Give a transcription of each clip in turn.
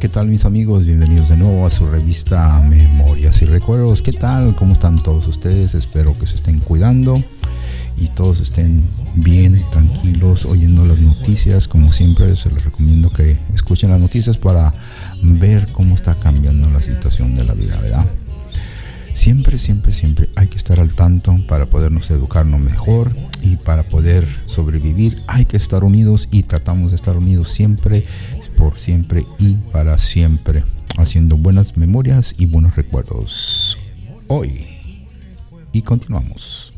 ¿Qué tal mis amigos? Bienvenidos de nuevo a su revista Memorias y Recuerdos. ¿Qué tal? ¿Cómo están todos ustedes? Espero que se estén cuidando y todos estén bien, tranquilos, oyendo las noticias. Como siempre, se les recomiendo que escuchen las noticias para ver cómo está cambiando la situación de la vida, ¿verdad? Siempre, siempre, siempre hay que estar al tanto para podernos educarnos mejor y para poder sobrevivir hay que estar unidos y tratamos de estar unidos siempre, por siempre y para siempre, haciendo buenas memorias y buenos recuerdos. Hoy y continuamos.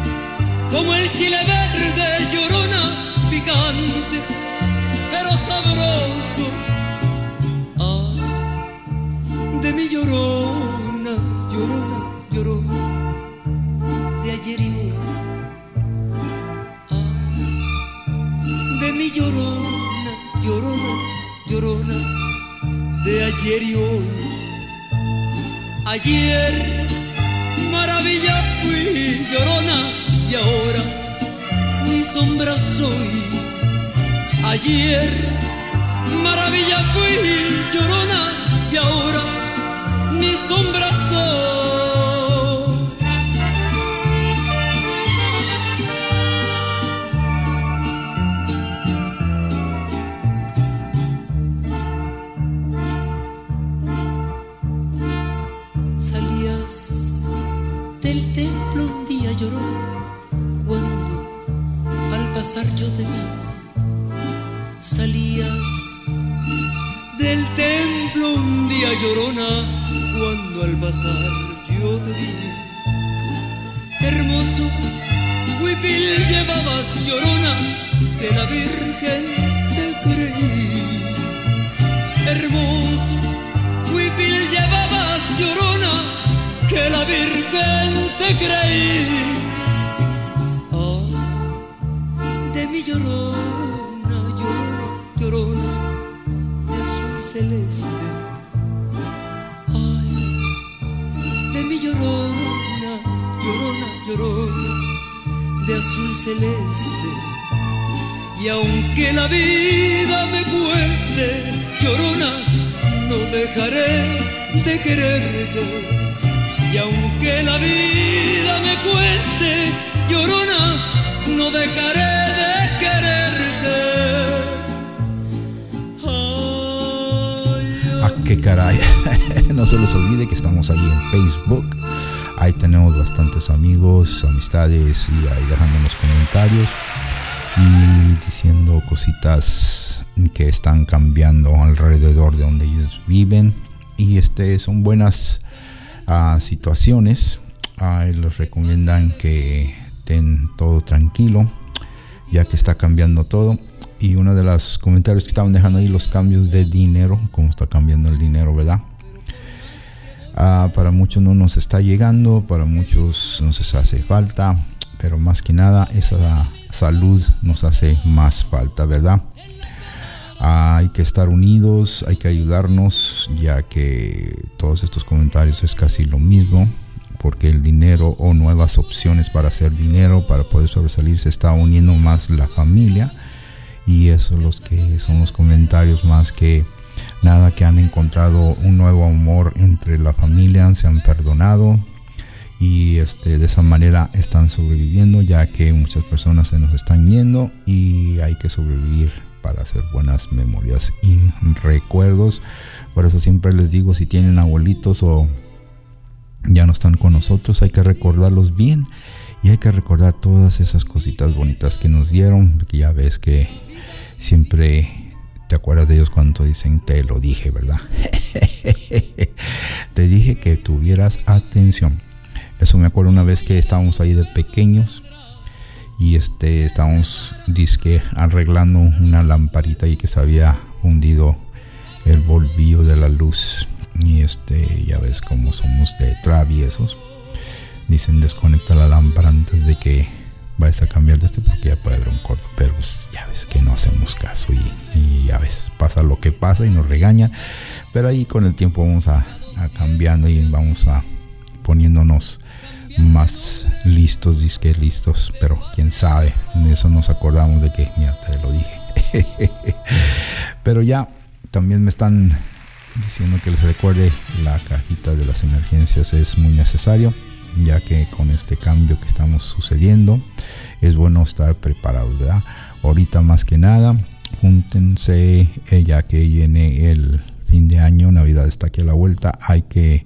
como el chile verde llorona, picante, pero sabroso. Ah, de mi llorona, llorona, llorona, de ayer y hoy. Ah, de mi llorona, llorona, llorona, de ayer y hoy. Ayer sombra soy. Ayer maravilla fui llorona y ahora mi sombra soy. Y ahí dejándonos comentarios y diciendo cositas que están cambiando alrededor de donde ellos viven. Y este son buenas ah, situaciones. Ahí les recomiendan que estén todo tranquilo, ya que está cambiando todo. y uno de los comentarios que estaban dejando ahí los cambios de dinero, cómo está cambiando el dinero, ¿verdad? Ah, para muchos no nos está llegando, para muchos nos hace falta, pero más que nada esa salud nos hace más falta, ¿verdad? Ah, hay que estar unidos, hay que ayudarnos, ya que todos estos comentarios es casi lo mismo, porque el dinero o nuevas opciones para hacer dinero, para poder sobresalir, se está uniendo más la familia. Y eso los que son los comentarios más que nada que han encontrado un nuevo amor entre la familia, se han perdonado y este, de esa manera están sobreviviendo ya que muchas personas se nos están yendo y hay que sobrevivir para hacer buenas memorias y recuerdos. Por eso siempre les digo, si tienen abuelitos o ya no están con nosotros, hay que recordarlos bien y hay que recordar todas esas cositas bonitas que nos dieron, que ya ves que siempre te acuerdas de ellos cuando dicen te lo dije, ¿verdad? te dije que tuvieras atención. Eso me acuerdo una vez que estábamos ahí de pequeños y este estábamos disque arreglando una lamparita y que se había hundido el volvío de la luz. Y este ya ves cómo somos de traviesos. Dicen desconecta la lámpara antes de que vayas a cambiar de este porque ya puede haber un corto. Pero pues, ya ves que no hacemos caso y, ya ves pasa lo que pasa y nos regaña. Pero ahí con el tiempo vamos a, a cambiando y vamos a poniéndonos más listos, disque listos, pero quién sabe, eso nos acordamos de que, mira, te lo dije. pero ya también me están diciendo que les recuerde la cajita de las emergencias es muy necesario, ya que con este cambio que estamos sucediendo es bueno estar preparados, ¿verdad? Ahorita más que nada, júntense, eh, ya que viene el fin de año, Navidad está aquí a la vuelta, hay que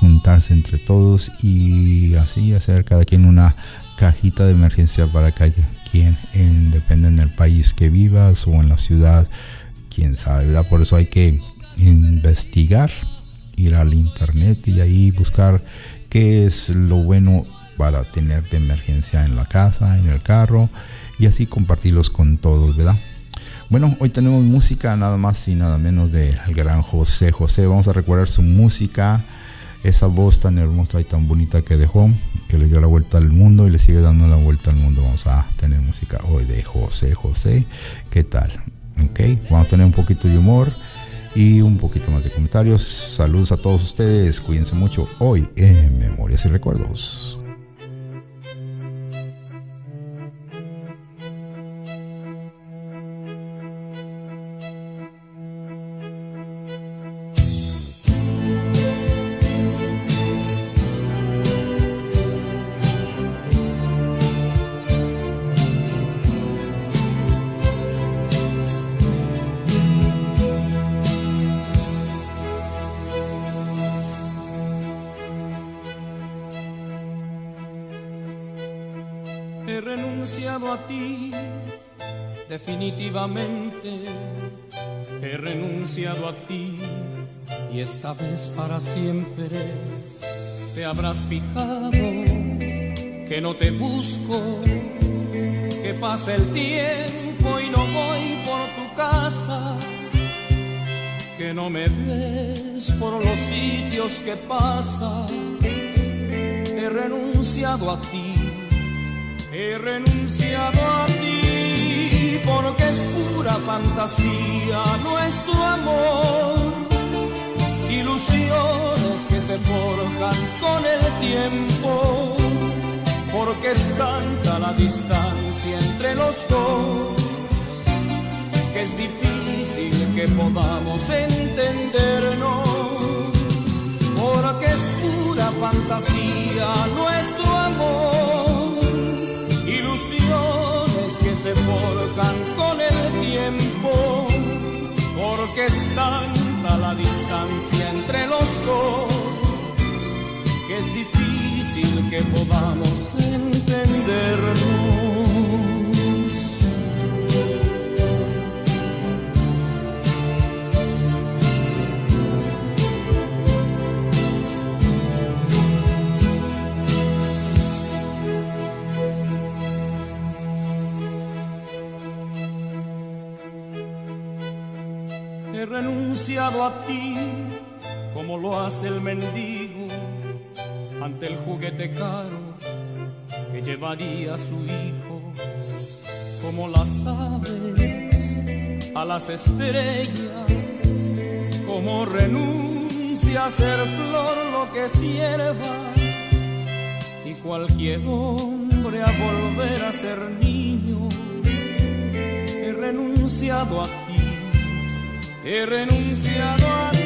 juntarse entre todos y así hacer cada quien una cajita de emergencia para cada quien, en, depende en el país que vivas o en la ciudad, quién sabe, ¿verdad? Por eso hay que investigar, ir al internet y ahí buscar qué es lo bueno para tener de emergencia en la casa, en el carro y así compartirlos con todos, ¿verdad? Bueno, hoy tenemos música nada más y nada menos del gran José José. Vamos a recordar su música esa voz tan hermosa y tan bonita que dejó, que le dio la vuelta al mundo y le sigue dando la vuelta al mundo. Vamos a tener música hoy de José José. ¿Qué tal? Ok, vamos a tener un poquito de humor y un poquito más de comentarios. Saludos a todos ustedes, cuídense mucho hoy en Memorias y Recuerdos. Y esta vez para siempre. Te habrás fijado que no te busco, que pasa el tiempo y no voy por tu casa. Que no me ves por los sitios que pasas. He renunciado a ti He renunciado a ti porque es pura fantasía tiempo. Porque es tanta la distancia entre los dos que es difícil que podamos entendernos. Porque es pura fantasía nuestro amor ilusiones que se forjan con el tiempo, porque es tanta la distancia entre los dos, que es difícil que podamos entendernos. renunciado a ti como lo hace el mendigo ante el juguete caro que llevaría su hijo, como las aves a las estrellas, como renuncia a ser flor lo que sierva y cualquier hombre a volver a ser niño. He renunciado a ti, he renunciado a ti,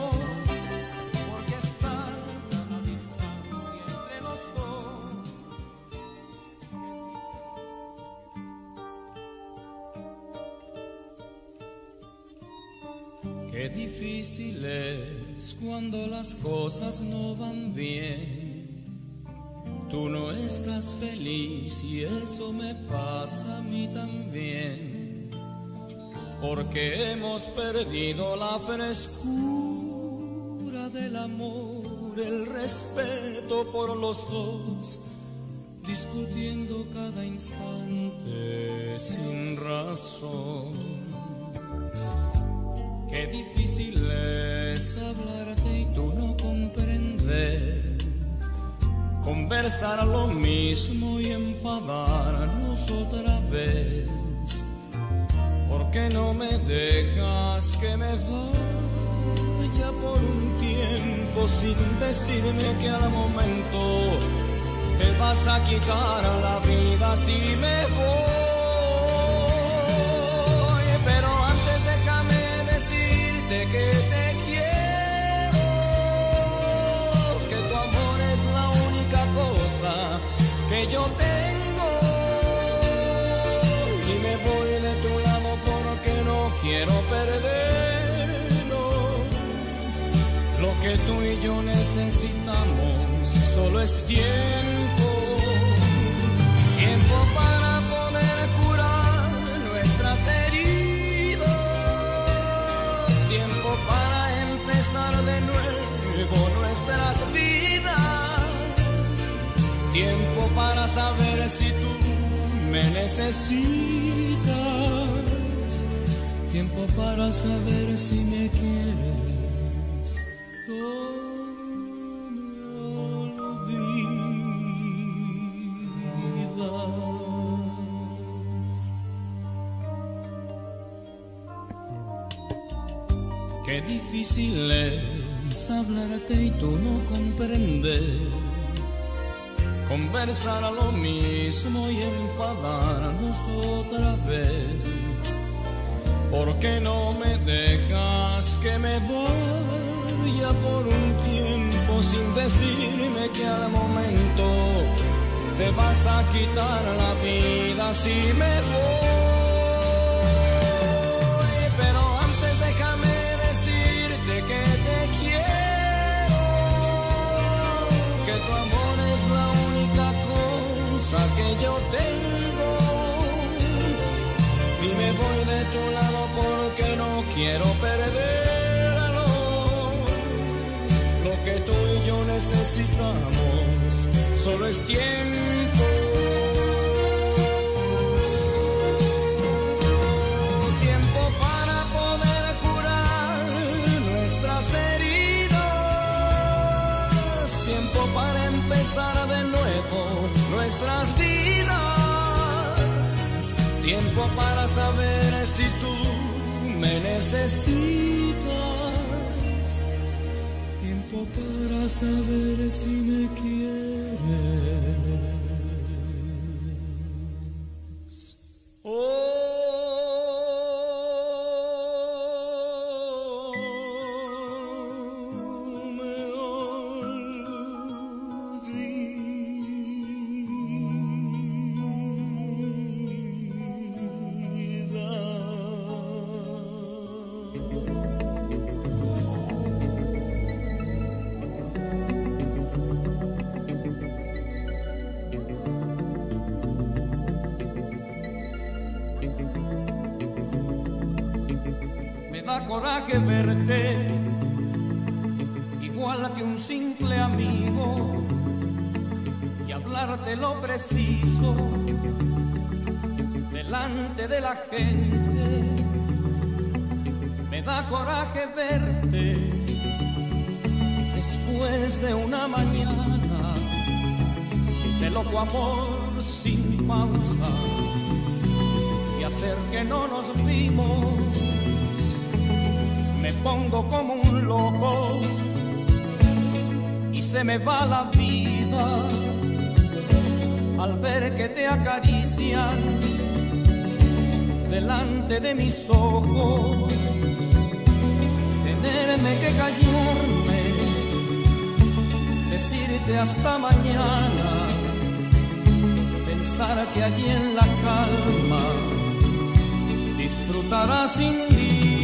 Qué difícil es cuando las cosas no van bien. Tú no estás feliz y eso me pasa a mí también. Porque hemos perdido la frescura del amor, el respeto por los dos, discutiendo cada instante Conversar lo mismo y enfadarnos otra vez. ¿Por qué no me dejas que me vaya por un tiempo sin decirme que al momento te vas a quitar la vida si me voy? Quiero perderlo. Lo que tú y yo necesitamos solo es tiempo. Tiempo para poder curar nuestras heridas. Tiempo para empezar de nuevo nuestras vidas. Tiempo para saber si tú me necesitas. Para saber si me quieres. No me olvidas. Qué difícil es hablarte y tú no comprender. Conversar a lo mismo y enfadarnos otra vez. ¿Por qué no me dejas que me vaya por un tiempo sin decirme que al momento te vas a quitar la vida si me voy? Pero antes déjame decirte que te quiero, que tu amor es la única cosa que yo tengo. Y me voy de tu lado quiero perderlo. Lo que tú y yo necesitamos solo es tiempo. Tiempo para poder curar nuestras heridas. Tiempo para empezar de nuevo nuestras vidas. Tiempo para saber si necesitas. Tiempo para saber si me quieres. Coraje verte igual que un simple amigo y hablarte lo preciso delante de la gente. Me da coraje verte después de una mañana de loco amor sin pausa y hacer que no nos vimos me pongo como un loco y se me va la vida al ver que te acarician delante de mis ojos, tenerme que callarme, decirte hasta mañana, pensar que allí en la calma disfrutarás sin mí.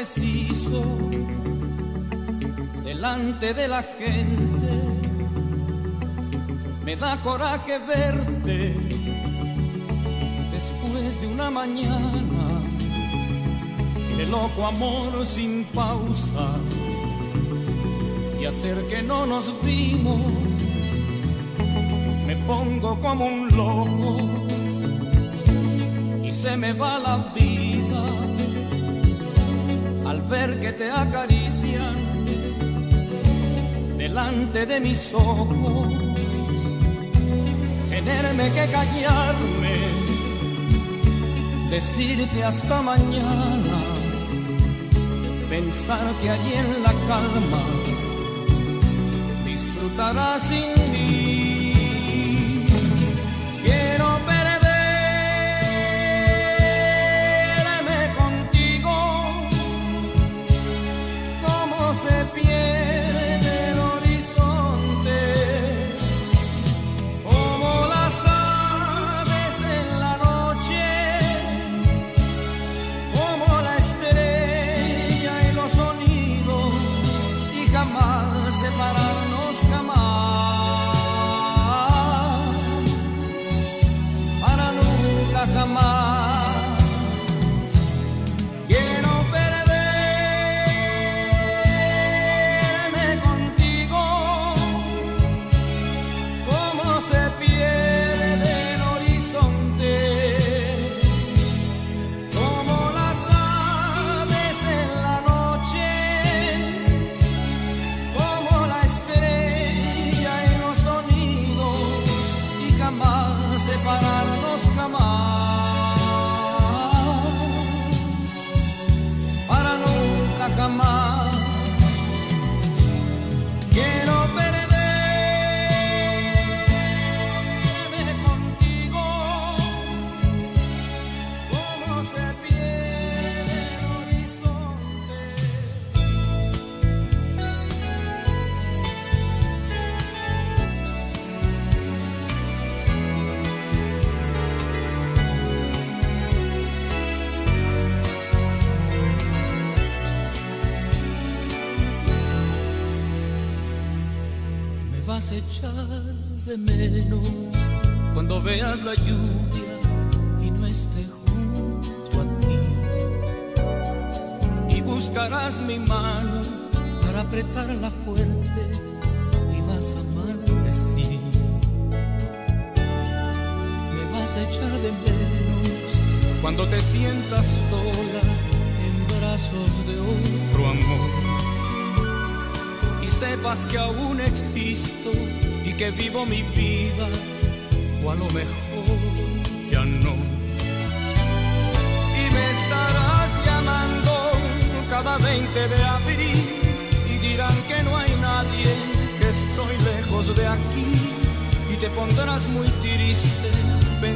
Preciso delante de la gente. Me da coraje verte después de una mañana de loco amor sin pausa y hacer que no nos vimos me pongo como un loco y se me va la vida al ver que te acarician delante de mis ojos, tenerme que callarme, decirte hasta mañana, pensar que allí en la calma disfrutarás sin mí.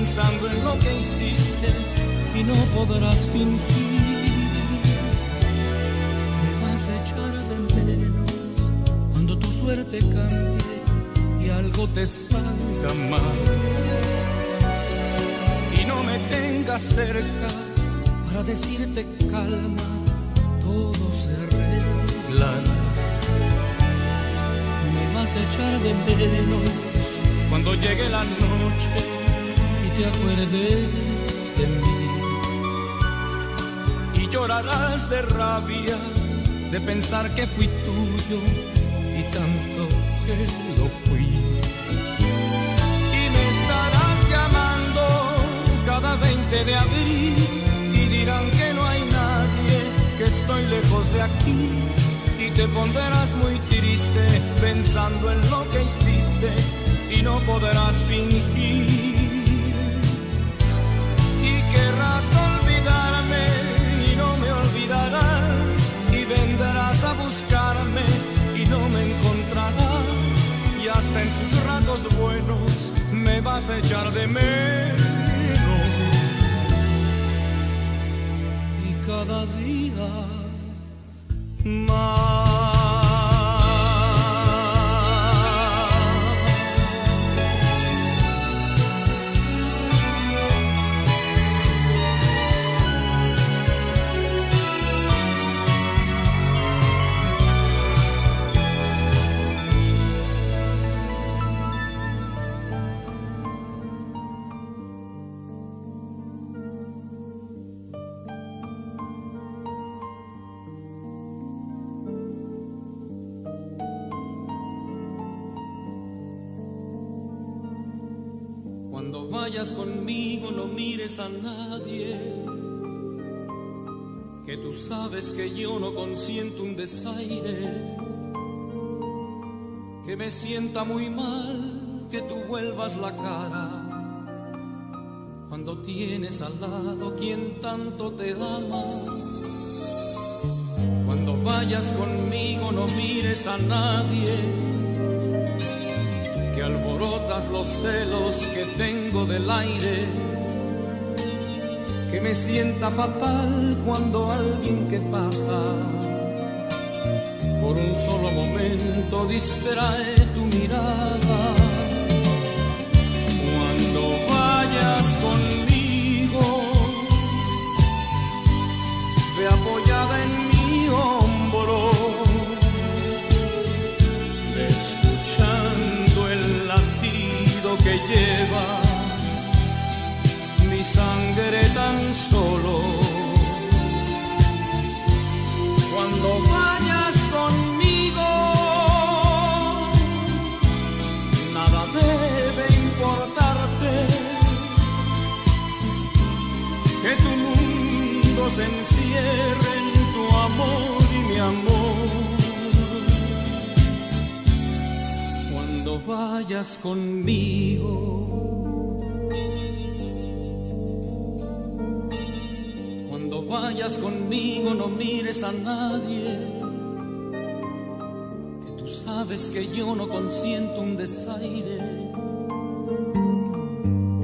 Pensando en lo que hiciste y no podrás fingir. Me vas a echar de menos cuando tu suerte cambie y algo te salga mal. Y no me tengas cerca para decirte calma, todo se arreglará. Me vas a echar de menos cuando llegue la noche te acuerdes de mí. Y llorarás de rabia de pensar que fui tuyo y tanto que lo fui. Y me estarás llamando cada 20 de abril y dirán que no hay nadie, que estoy lejos de aquí. Y te pondrás muy triste pensando en lo que hiciste y no podrás fingir. En tus ratos buenos me vas a echar de menos. Y cada día más. A nadie, que tú sabes que yo no consiento un desaire, que me sienta muy mal que tú vuelvas la cara. Cuando tienes al lado quien tanto te ama, cuando vayas conmigo no mires a nadie que alborotas los celos que tengo del aire, que me sienta fatal cuando alguien que pasa por un solo momento distrae tu mirada. Cuando vayas conmigo, ve apoyada en mi hombro escuchando el latido que lleva vayas conmigo. Cuando vayas conmigo no mires a nadie, que tú sabes que yo no consiento un desaire,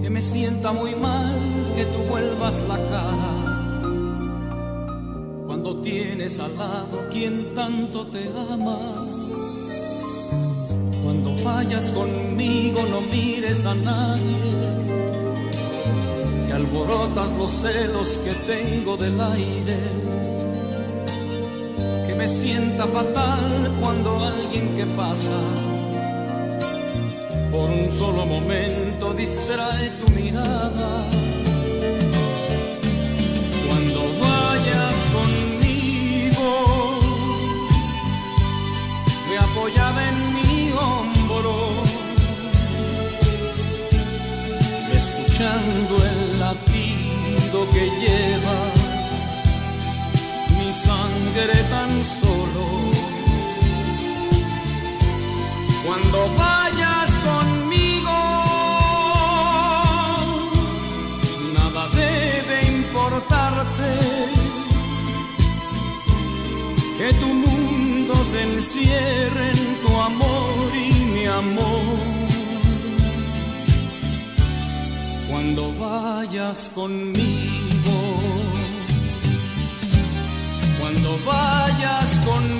que me sienta muy mal que tú vuelvas la cara. Cuando tienes al lado quien tanto te ama. Vayas conmigo no mires a nadie, que alborotas los celos que tengo del aire, que me sienta fatal cuando alguien que pasa por un solo momento distrae tu mirada. Cuando vayas conmigo, me apoyada escuchando el latido que lleva mi sangre tan solo. Cuando vayas conmigo, nada debe importarte. Que tu mundo se encierre en tu amor Cuando vayas conmigo, cuando vayas conmigo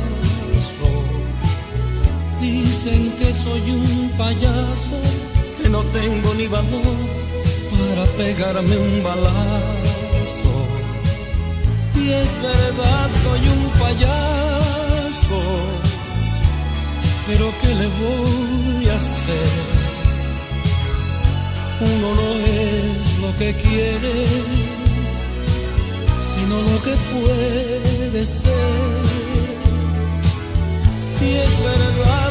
Dicen que soy un payaso que no tengo ni valor para pegarme un balazo. Y es verdad, soy un payaso, pero ¿qué le voy a hacer? Uno no es lo que quiere, sino lo que puede ser. Y es verdad,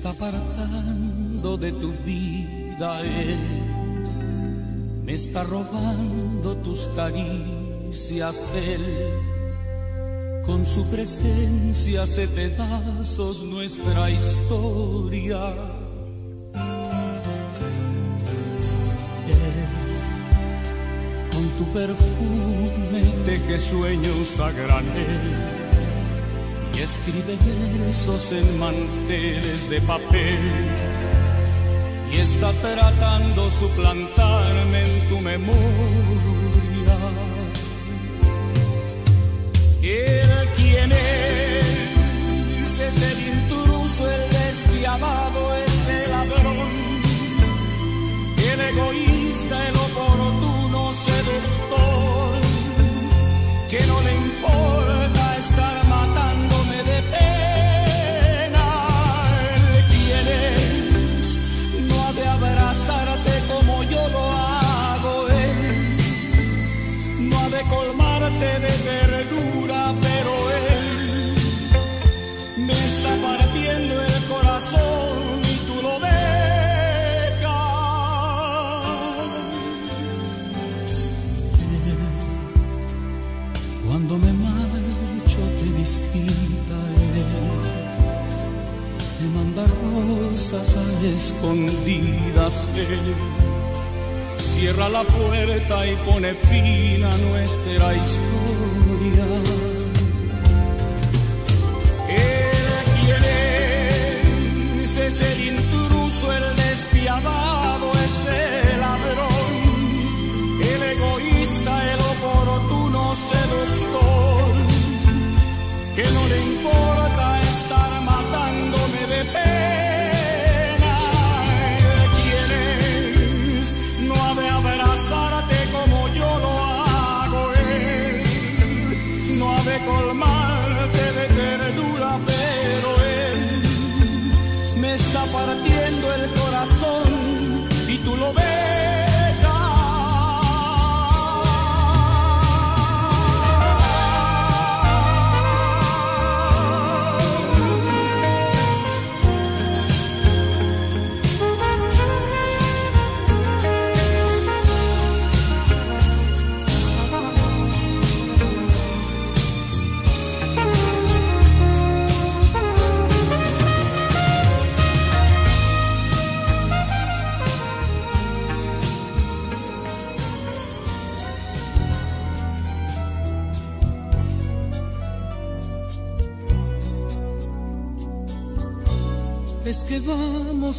Está apartando de tu vida, Él. Me está robando tus caricias, Él. Con su presencia hace pedazos nuestra historia. Con tu perfume teje sueños a granel escribe versos en manteles de papel y está tratando suplantarme en tu memoria. Escondidas él cierra la puerta y pone fin a nuestra historia. Él quién es, es el intruso, el despiadado, es el ladrón, el egoísta, el oportuno seductor, que no le importa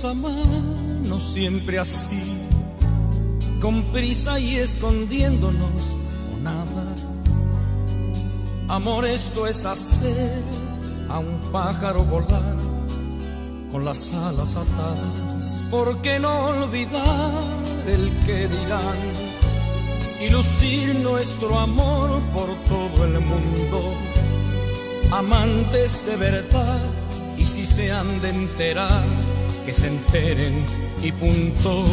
a amarnos siempre así, con prisa y escondiéndonos o nada. Amor, esto es hacer a un pájaro volar con las alas atadas. ¿Por qué no olvidar el que dirán y lucir nuestro amor por todo el mundo? Amantes de verdad y si se han de enterar, que se enteren y punto.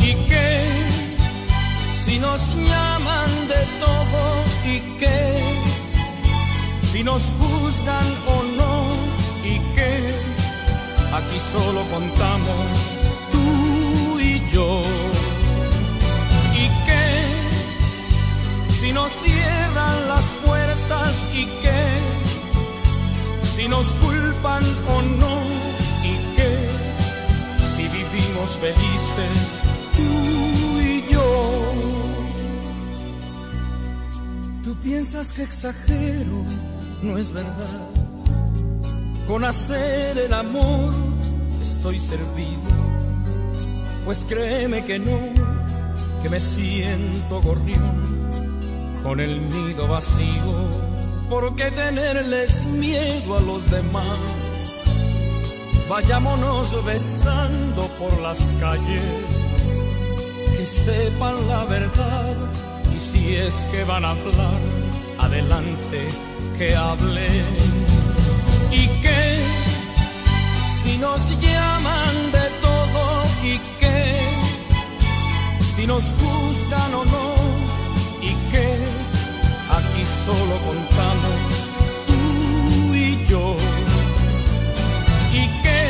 ¿Y qué? Si nos llaman de todo y qué? Si nos juzgan o no y qué? Aquí solo contamos tú y yo. ¿Y qué? Si nos cierran las puertas y qué? si nos culpan o no vivimos felices tú y yo. Tú piensas que exagero, no es verdad. Con hacer el amor estoy servido, pues créeme que no, que me siento gorrión con el nido vacío ¿Por qué tenerles miedo a los demás? Vayámonos besando por las calles, que sepan la verdad. Y si es que van a hablar, adelante que hablen. ¿Y qué? Si nos llaman de todo, ¿y qué? Si nos gustan o no, ¿y qué? aquí solo contamos tú y yo. ¿Y qué?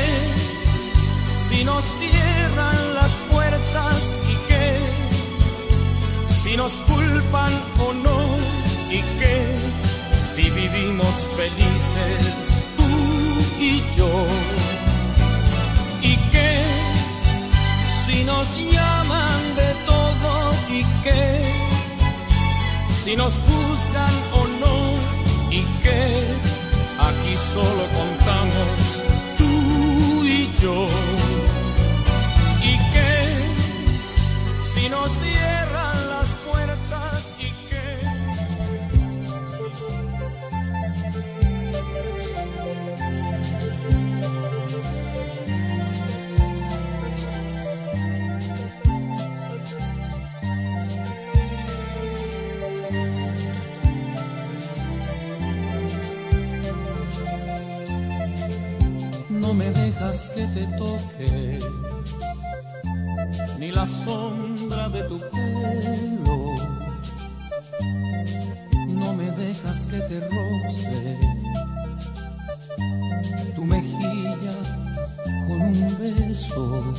Si nos cierran las puertas, ¿y qué? Si nos culpan o no, ¿y qué? Si vivimos felices tú y yo. ¿Y qué? Si nos llaman de todo, ¿y qué? si nos juzgan o no y que aquí solo contamos yo. Que te toque, ni la sombra de tu pelo. No me dejas que te roce tu mejilla con un beso.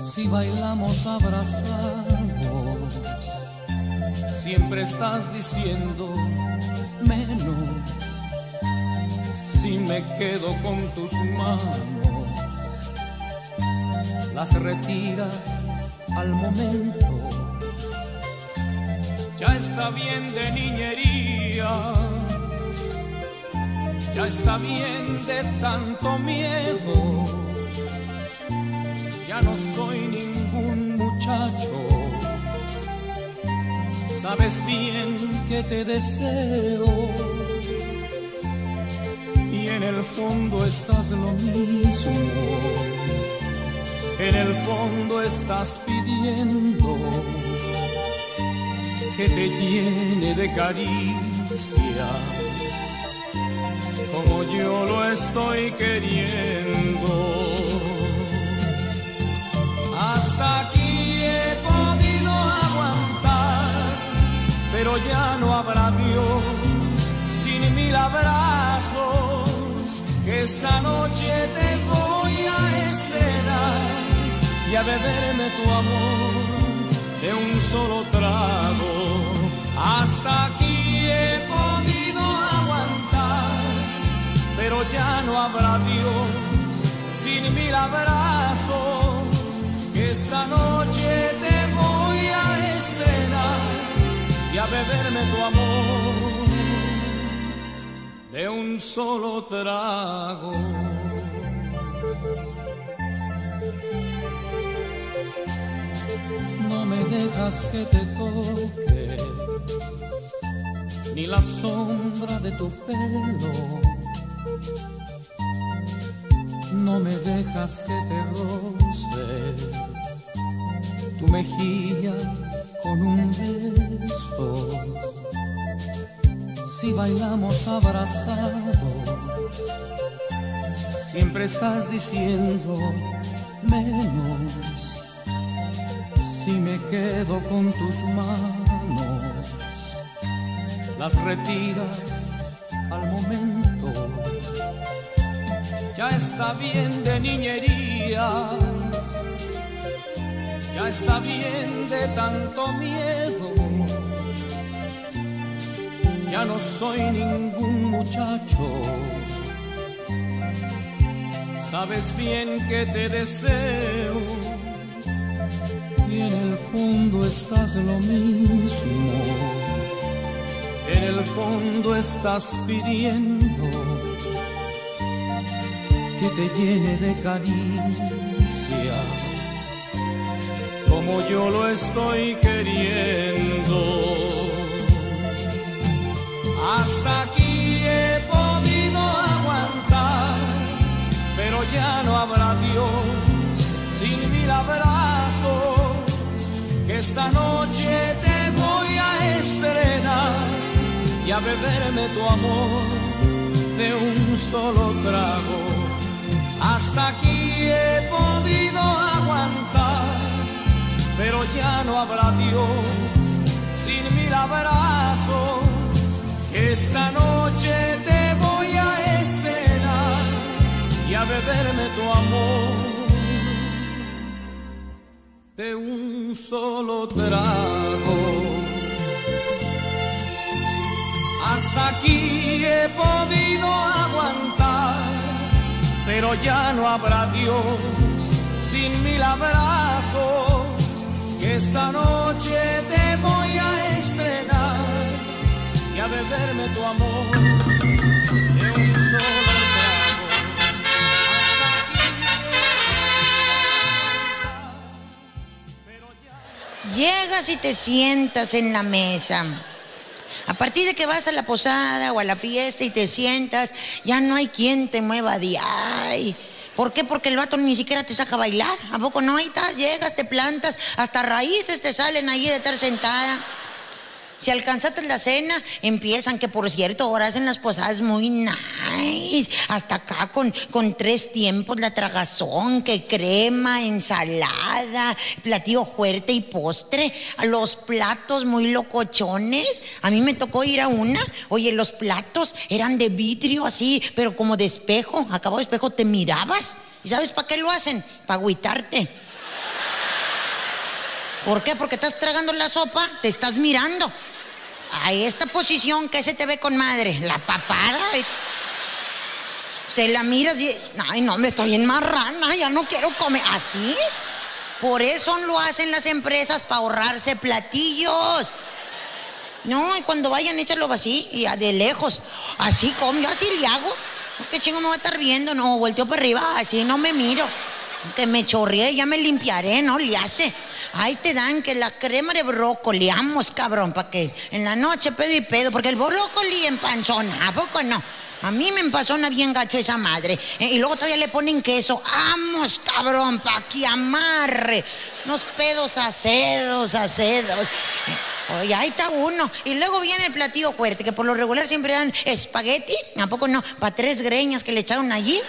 Si bailamos abrazados, siempre estás diciendo menos. Si me quedo con tus manos, las retiras al momento. Ya está bien de niñerías, ya está bien de tanto miedo. Ya no soy ningún muchacho, sabes bien que te deseo. Y en el fondo estás lo mismo, en el fondo estás pidiendo que te llene de caricias, como yo lo estoy queriendo. Hasta aquí he podido aguantar, pero ya no habrá Dios sin mil abrazos, que esta noche te voy a esperar y a beberme tu amor de un solo trago. Hasta aquí he podido aguantar, pero ya no habrá Dios sin mil abrazos. Esta noche te voy a esperar y a beberme tu amor de un solo trago. no me dejas que te toque, ni la sombra de tu pelo. No me dejas que te roce tu mejilla con un beso. Si bailamos abrazados, siempre estás diciendo menos si me quedo con tus manos, las retiras al momento. Ya está bien de niñerías, ya está bien de tanto miedo. Ya no soy ningún muchacho, sabes bien que te deseo y en el fondo estás lo mismo. En el fondo estás pidiendo que te llene de caricias, como yo lo estoy queriendo. Hasta aquí he podido aguantar, pero ya no habrá Dios sin mil abrazos que esta noche te voy a estrenar y a beberme tu amor de un solo trago. Hasta aquí he esta noche te voy a estrenar y a beberme tu amor de un solo trago. Hasta aquí he podido aguantar, pero ya no habrá Dios sin mil abrazos. Esta noche te voy a estrenar a beberme tu amor de un solo trago. Hasta aquí Llegas y te sientas en la mesa. A partir de que vas a la posada o a la fiesta y te sientas, ya no hay quien te mueva de ay. ¿Por qué? Porque el vato ni siquiera te saca a bailar. ¿A poco no? Ahí estás, llegas, te plantas, hasta raíces te salen ahí de estar sentada. Si alcanzaste la cena, empiezan, que por cierto, ahora hacen las posadas muy nice. Hasta acá con, con tres tiempos, la tragazón, que crema, ensalada, platillo fuerte y postre. Los platos muy locochones. A mí me tocó ir a una. Oye, los platos eran de vidrio así, pero como de espejo. Acabo de espejo te mirabas. ¿Y sabes para qué lo hacen? Para agüitarte. ¿Por qué? Porque estás tragando la sopa, te estás mirando. A esta posición que se te ve con madre, la papada. Te la miras y. Ay, no, me estoy en marrana, ya no quiero comer. ¿Así? Por eso lo hacen las empresas, para ahorrarse platillos. No, y cuando vayan, échalo así, y de lejos. Así como, yo así le hago. ¿Qué chingo me va a estar viendo? No, volteo para arriba, así no me miro. Que me chorreé, ya me limpiaré, ¿no? Le hace. Ahí te dan que la crema de brócoli, vamos, cabrón, para que en la noche pedo y pedo, porque el brócoli empanzona, ¿a poco no? A mí me empazona bien gacho esa madre. Eh, y luego todavía le ponen queso. Vamos, cabrón, pa' que amarre. Unos pedos acedos, acedos. Eh, Oye, ahí está uno. Y luego viene el platillo fuerte, que por lo regular siempre dan espagueti. ¿A poco no? Para tres greñas que le echaron allí.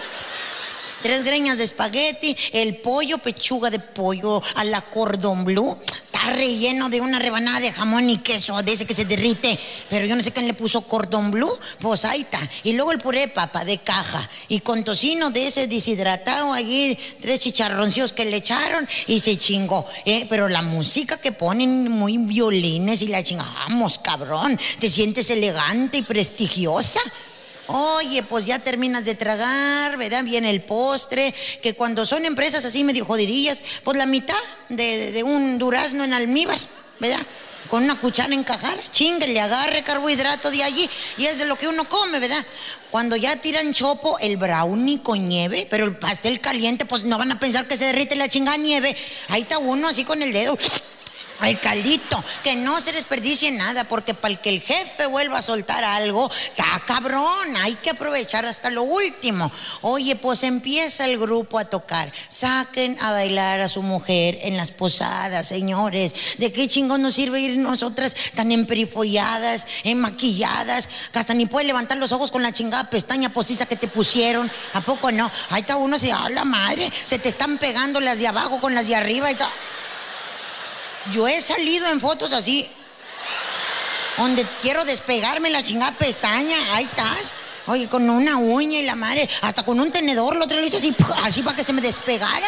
Tres greñas de espagueti, el pollo, pechuga de pollo a la cordon bleu. Está relleno de una rebanada de jamón y queso, ese que se derrite. Pero yo no sé quién le puso cordon bleu. Pues ahí está. Y luego el puré de papa de caja. Y con tocino de ese deshidratado allí, tres chicharroncillos que le echaron y se chingó. Eh, Pero la música que ponen, muy violines y la chingamos, cabrón. Te sientes elegante y prestigiosa. Oye, pues ya terminas de tragar, ¿verdad? Viene el postre, que cuando son empresas así medio jodidillas, pues la mitad de, un durazno en almíbar, ¿verdad? Con una cuchara encajada, chingue, le agarre carbohidrato de allí y es de lo que uno come, ¿verdad? Cuando ya tiran chopo, el brownie con nieve, pero el pastel caliente, pues no van a pensar que se derrite la chingada nieve. Ahí está uno así con el dedo. El caldito, que no se desperdicie nada, porque para el que el jefe vuelva a soltar algo, está cabrón, hay que aprovechar hasta lo último. Oye, pues empieza el grupo a tocar, saquen a bailar a su mujer en las posadas, señores. ¿De qué chingón nos sirve ir nosotras tan emperifolladas, en maquilladas, hasta ni puedes levantar los ojos con la chingada pestaña postiza que te pusieron? ¿A poco no? Ahí está uno, se a la madre, se te están pegando las de abajo con las de arriba y está. Yo he salido en fotos así, donde quiero despegarme la chingada pestaña, ahí estás. Oye, con una uña y la madre, hasta con un tenedor, lo otro le hice así, así para que se me despegara.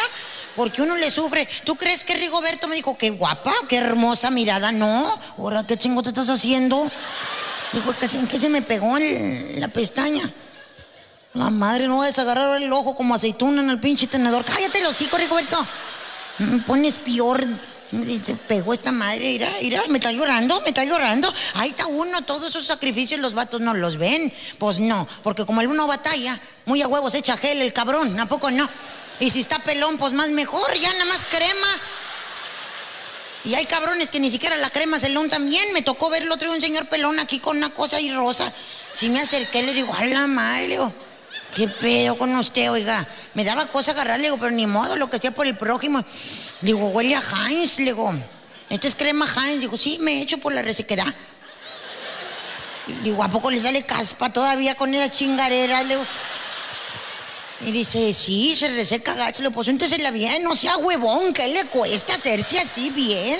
Porque uno le sufre. ¿Tú crees que Rigoberto me dijo, qué guapa, qué hermosa mirada? No, ahora qué chingo te estás haciendo. Dijo, se, que se me pegó en la pestaña. La madre no va a desagarrar el ojo como aceituna en el pinche tenedor. Cállate los hocico, Rigoberto. Me pones peor. Y Se pegó esta madre, mira, mira, me está llorando, me está llorando. Ahí está uno, todos esos sacrificios los vatos no los ven. Pues no, porque como el uno batalla, muy a huevos echa gel el cabrón, ¿a poco no? Y si está pelón, pues más mejor, ya nada más crema. Y hay cabrones que ni siquiera la crema se bien. Me tocó ver el otro día un señor pelón aquí con una cosa ahí rosa. Si me acerqué, le digo, a la madre, le ¿qué pedo con usted, oiga? Me daba cosa agarrar, le digo, pero ni modo, lo que sea por el prójimo. Le digo, huele a Heinz, le digo, ¿esto es crema Heinz? Digo, sí, me he hecho por la resequedad. Le digo, ¿a poco le sale caspa todavía con esa chingarera? Le digo, y dice, sí, se reseca gacho. Pues úntesela bien, no sea huevón, ¿qué le cuesta hacerse así bien?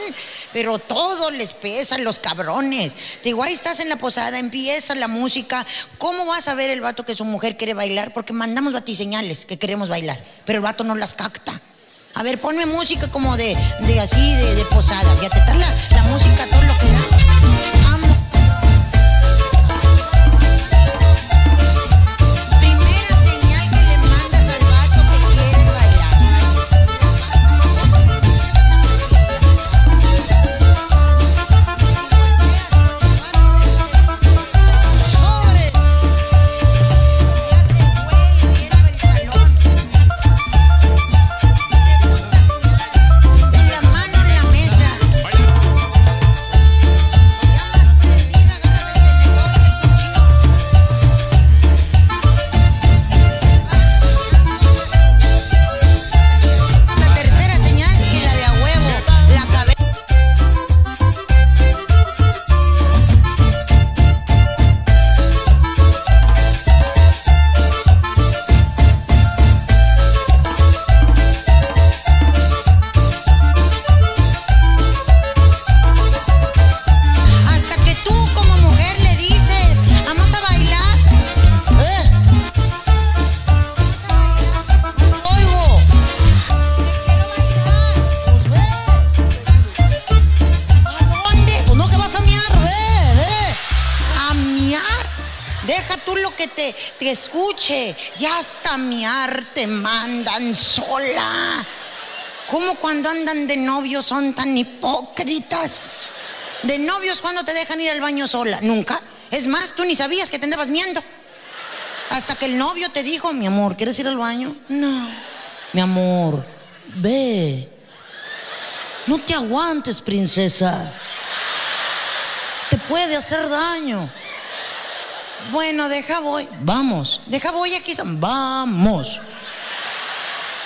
Pero todo les pesa los cabrones. Te digo, ahí estás en la posada, empieza la música. ¿Cómo vas a ver el vato que su mujer quiere bailar? Porque mandamos batiseñales que queremos bailar, pero el vato no las capta. A ver, ponme música como de, de así, de, de posada. Fíjate, está la, la música, todo lo que da. Escuche. Ya hasta mi arte mandan sola. ¿Cómo cuando andan de novios son tan hipócritas? De novios cuando te dejan ir al baño sola. Nunca. Es más, tú ni sabías que te andabas miendo. Hasta que el novio te dijo, mi amor, ¿quieres ir al baño? No. Mi amor, ve. No te aguantes, princesa. Te puede hacer daño. Bueno, deja voy. Vamos. Deja voy aquí. Vamos.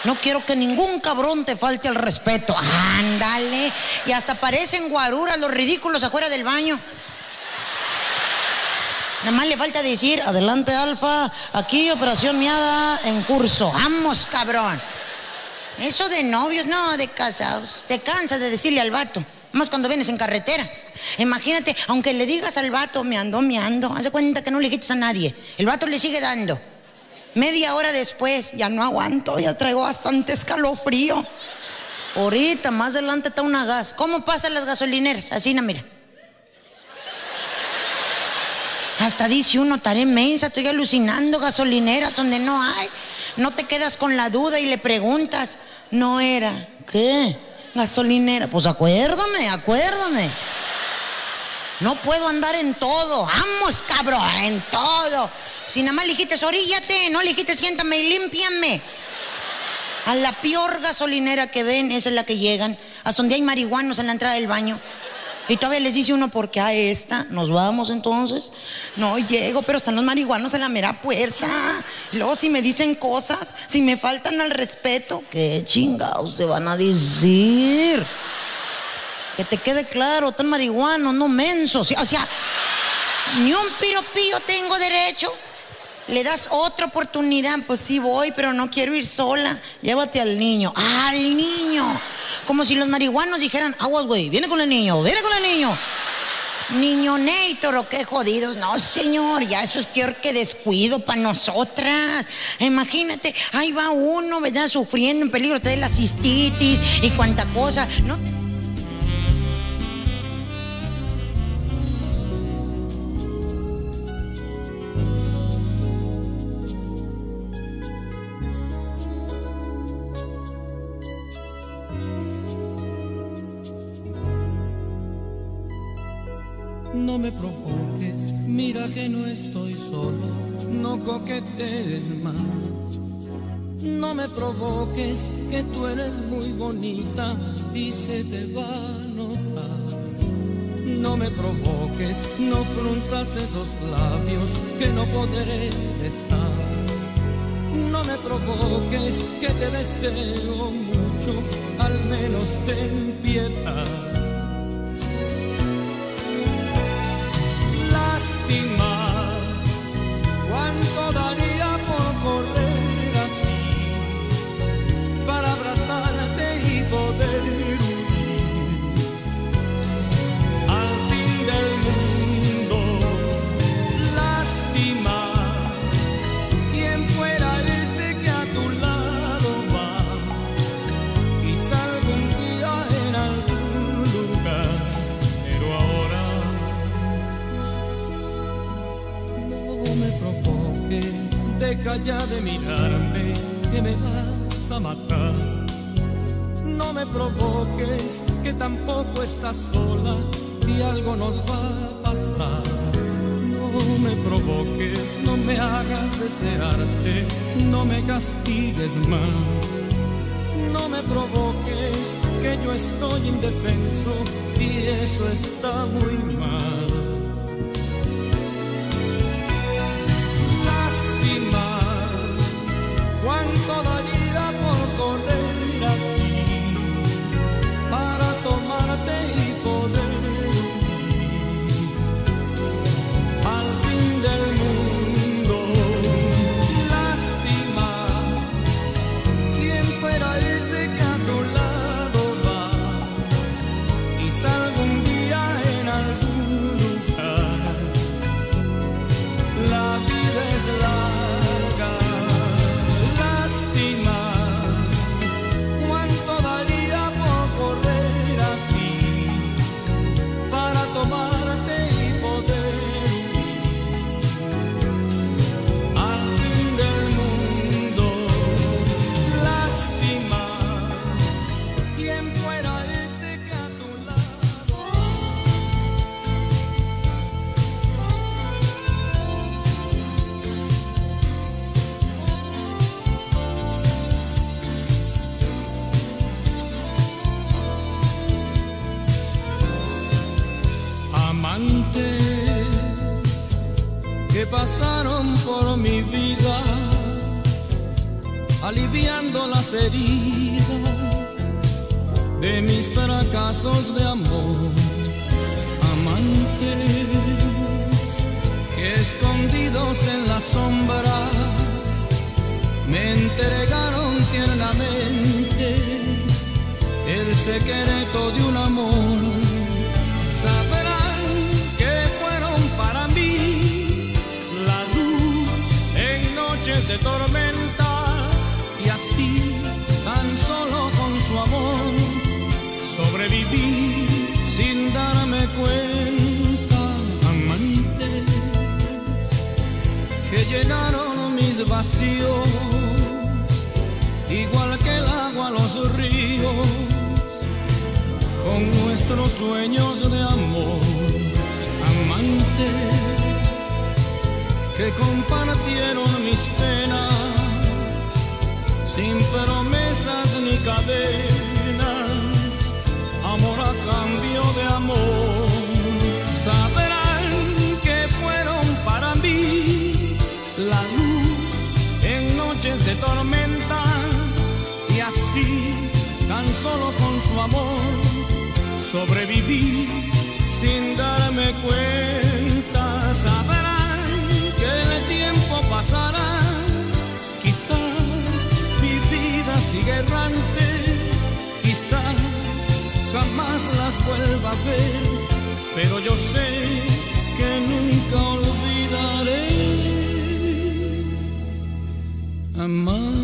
No quiero que ningún cabrón te falte al respeto. Ándale. Y hasta parecen guaruras los ridículos afuera del baño. Nada más le falta decir, adelante Alfa, aquí operación miada en curso. Vamos, cabrón. Eso de novios, no, de casados. Te cansas de decirle al vato. Más cuando vienes en carretera. Imagínate, aunque le digas al vato, me ando, me ando, haz de cuenta que no le quites a nadie. El vato le sigue dando. Media hora después, ya no aguanto, ya traigo bastante escalofrío. Ahorita, más adelante está una gas. ¿Cómo pasan las gasolineras? Así, no, mira. Hasta dice uno, estaré mensa, estoy alucinando gasolineras donde no hay. No te quedas con la duda y le preguntas, no era. ¿Qué? Gasolinera. Pues acuérdame, acuérdame. No puedo andar en todo. Vamos, cabrón, en todo. Si nada más le dijiste, oríllate, no le dijiste, siéntame y límpiame. A la peor gasolinera que ven, esa es la que llegan. A donde hay marihuanos en la entrada del baño. Y todavía les dice uno, porque a esta nos vamos entonces. No llego, pero están los marihuanos en la mera puerta. Y luego si me dicen cosas, si me faltan al respeto, ¿qué chingados te van a decir? Que te quede claro, tan marihuano, no mensos. O sea, ni un piropillo tengo derecho. Le das otra oportunidad, pues sí voy, pero no quiero ir sola. Llévate al niño. Al niño. Como si los marihuanos dijeran, aguas, güey, viene con el niño, viene con el niño. Niño Nator, o qué jodidos. No, señor, ya eso es peor que descuido para nosotras. Imagínate, ahí va uno, ¿verdad? Sufriendo en peligro de la cistitis y cuánta cosa. No te- No me provoques, mira que no estoy solo, no coquetees más. No me provoques, que tú eres muy bonita y se te va a notar. No me provoques, no frunzas esos labios que no podré besar. No me provoques, que te deseo mucho, al menos ten piedad. Está muy de mis fracasos de amor, amantes que escondidos en la sombra me entregaron tiernamente el secreto de un amor. Igual que el agua los ríos, con nuestros sueños de amor, amantes, que compartieron mis penas, sin promesas ni cadenas sobreviví sin darme cuenta. Sabrán que el tiempo pasará, quizá mi vida sigue errante, quizá jamás las vuelva a ver, pero yo sé que nunca olvidaré. Amantes.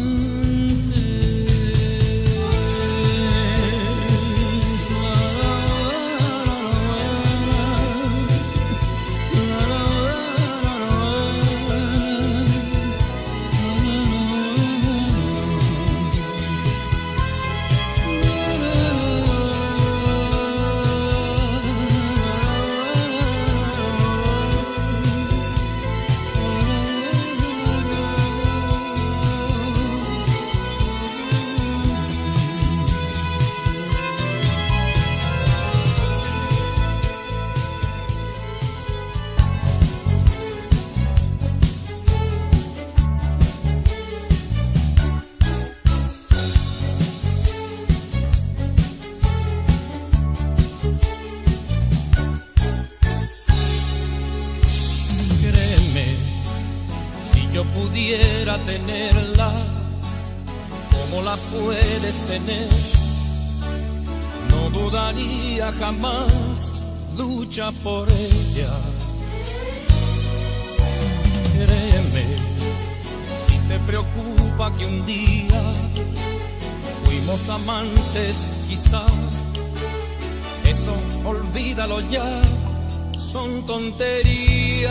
Son tonterías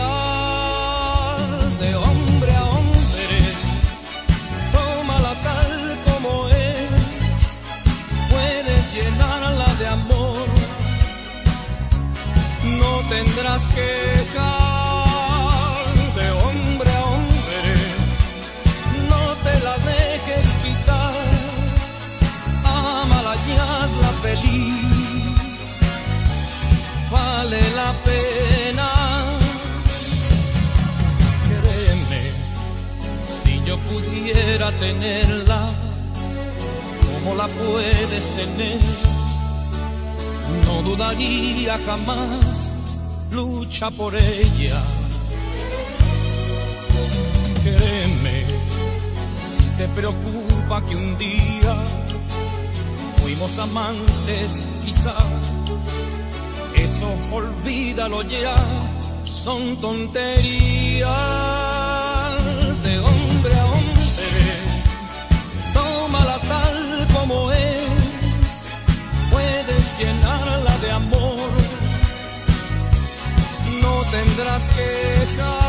de hombre a hombre. Tómala tal como es, puedes llenarla de amor. No tendrás quejar pudiera tenerla, como la puedes tener, no dudaría jamás, lucha por ella. Créeme, si te preocupa que un día fuimos amantes, quizás eso olvídalo ya, son tonterías tendrás quejar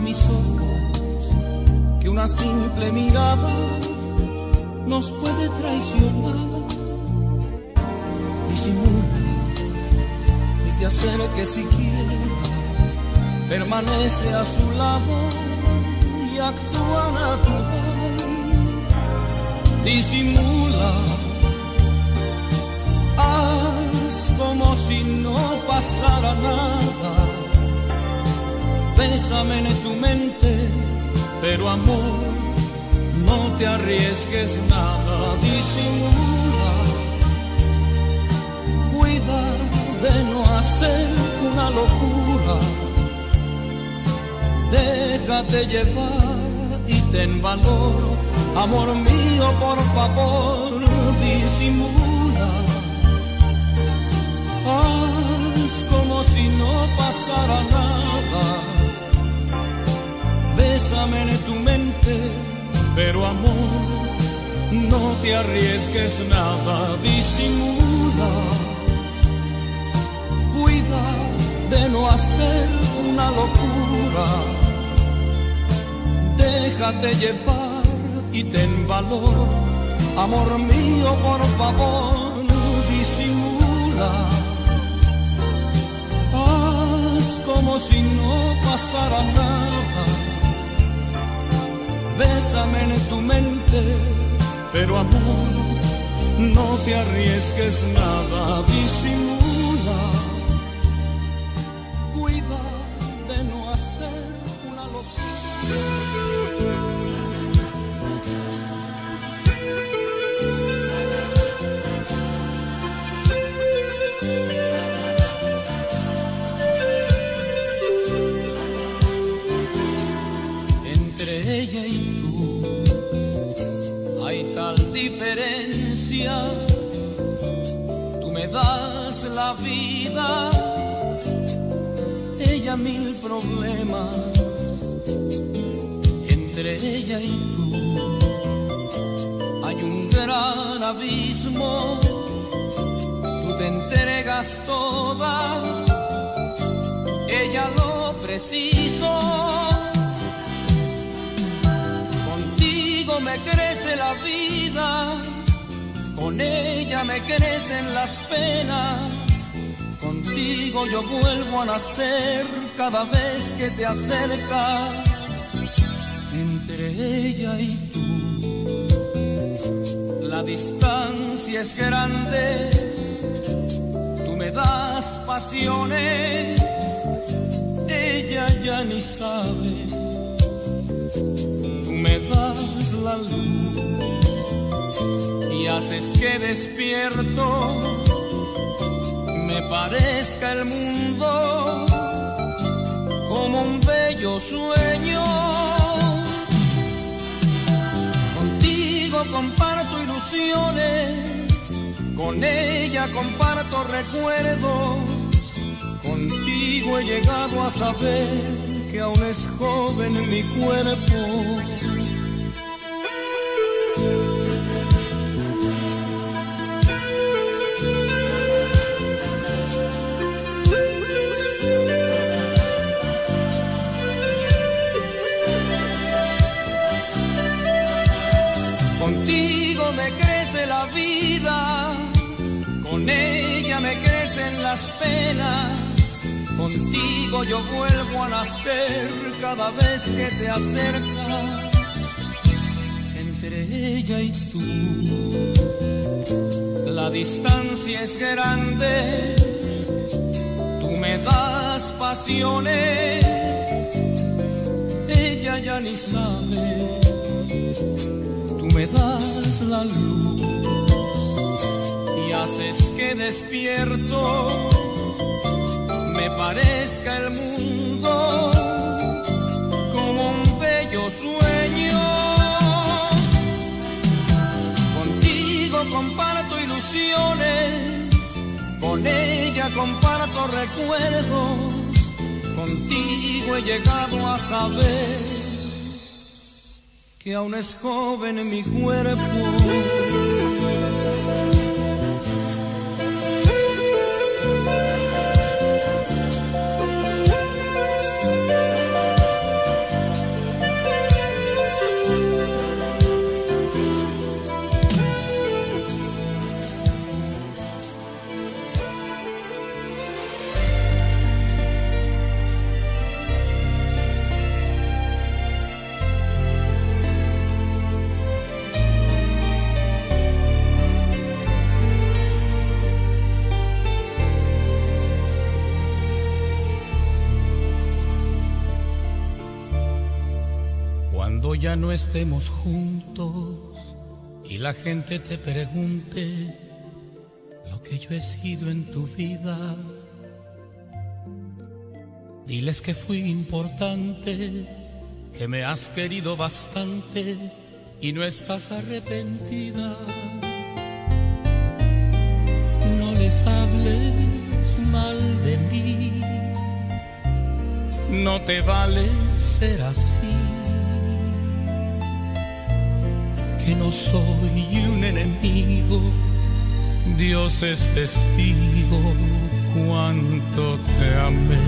mis ojos que una simple mirada nos puede traicionar. Disimula, ni te si siquiera, permanece a su lado y actúa natural. Disimula, haz como si no pasara nada bésame en tu mente, pero amor, no te arriesgues nada, disimula, cuida de no hacer una locura, déjate llevar y ten valor, amor mío, por favor, disimula. Haz como si no pasara nada bésame en tu mente, pero amor, no te arriesgues nada, disimula, cuida de no hacer una locura, déjate llevar y ten valor, amor mío, por favor, disimula. Haz como si no pasara nada. Bésame en tu mente, pero amor, no te arriesgues nada. La vida, ella mil problemas. Entre ella y tú hay un gran abismo. Tú te entregas toda, ella lo preciso. Contigo me crece la vida, ella me crecen las penas. Contigo yo vuelvo a nacer cada vez que te acercas. Entre ella y tú, la distancia es grande. Tú me das pasiones, ella ya ni sabe tú me das la luz haces que despierto me parezca el mundo como un bello sueño. Contigo comparto ilusiones, con ella comparto recuerdos, contigo he llegado a saber que aún es joven mi cuerpo. Crecen las penas. Contigo yo vuelvo a nacer cada vez que te acercas. Entre ella y tú, la distancia es grande. Tú me das pasiones, ella ya ni sabe tú me das la luz haces que despierto me parezca el mundo como un bello sueño. Contigo comparto ilusiones, con ella comparto recuerdos, contigo he llegado a saber que aún es joven mi cuerpo. No estemos juntos y la gente te pregunte lo que yo he sido en tu vida, diles que fui importante, que me has querido bastante y no estás arrepentida. No les hables mal de mí, no te vale ser así. Que no soy un enemigo, Dios es testigo cuánto te amé.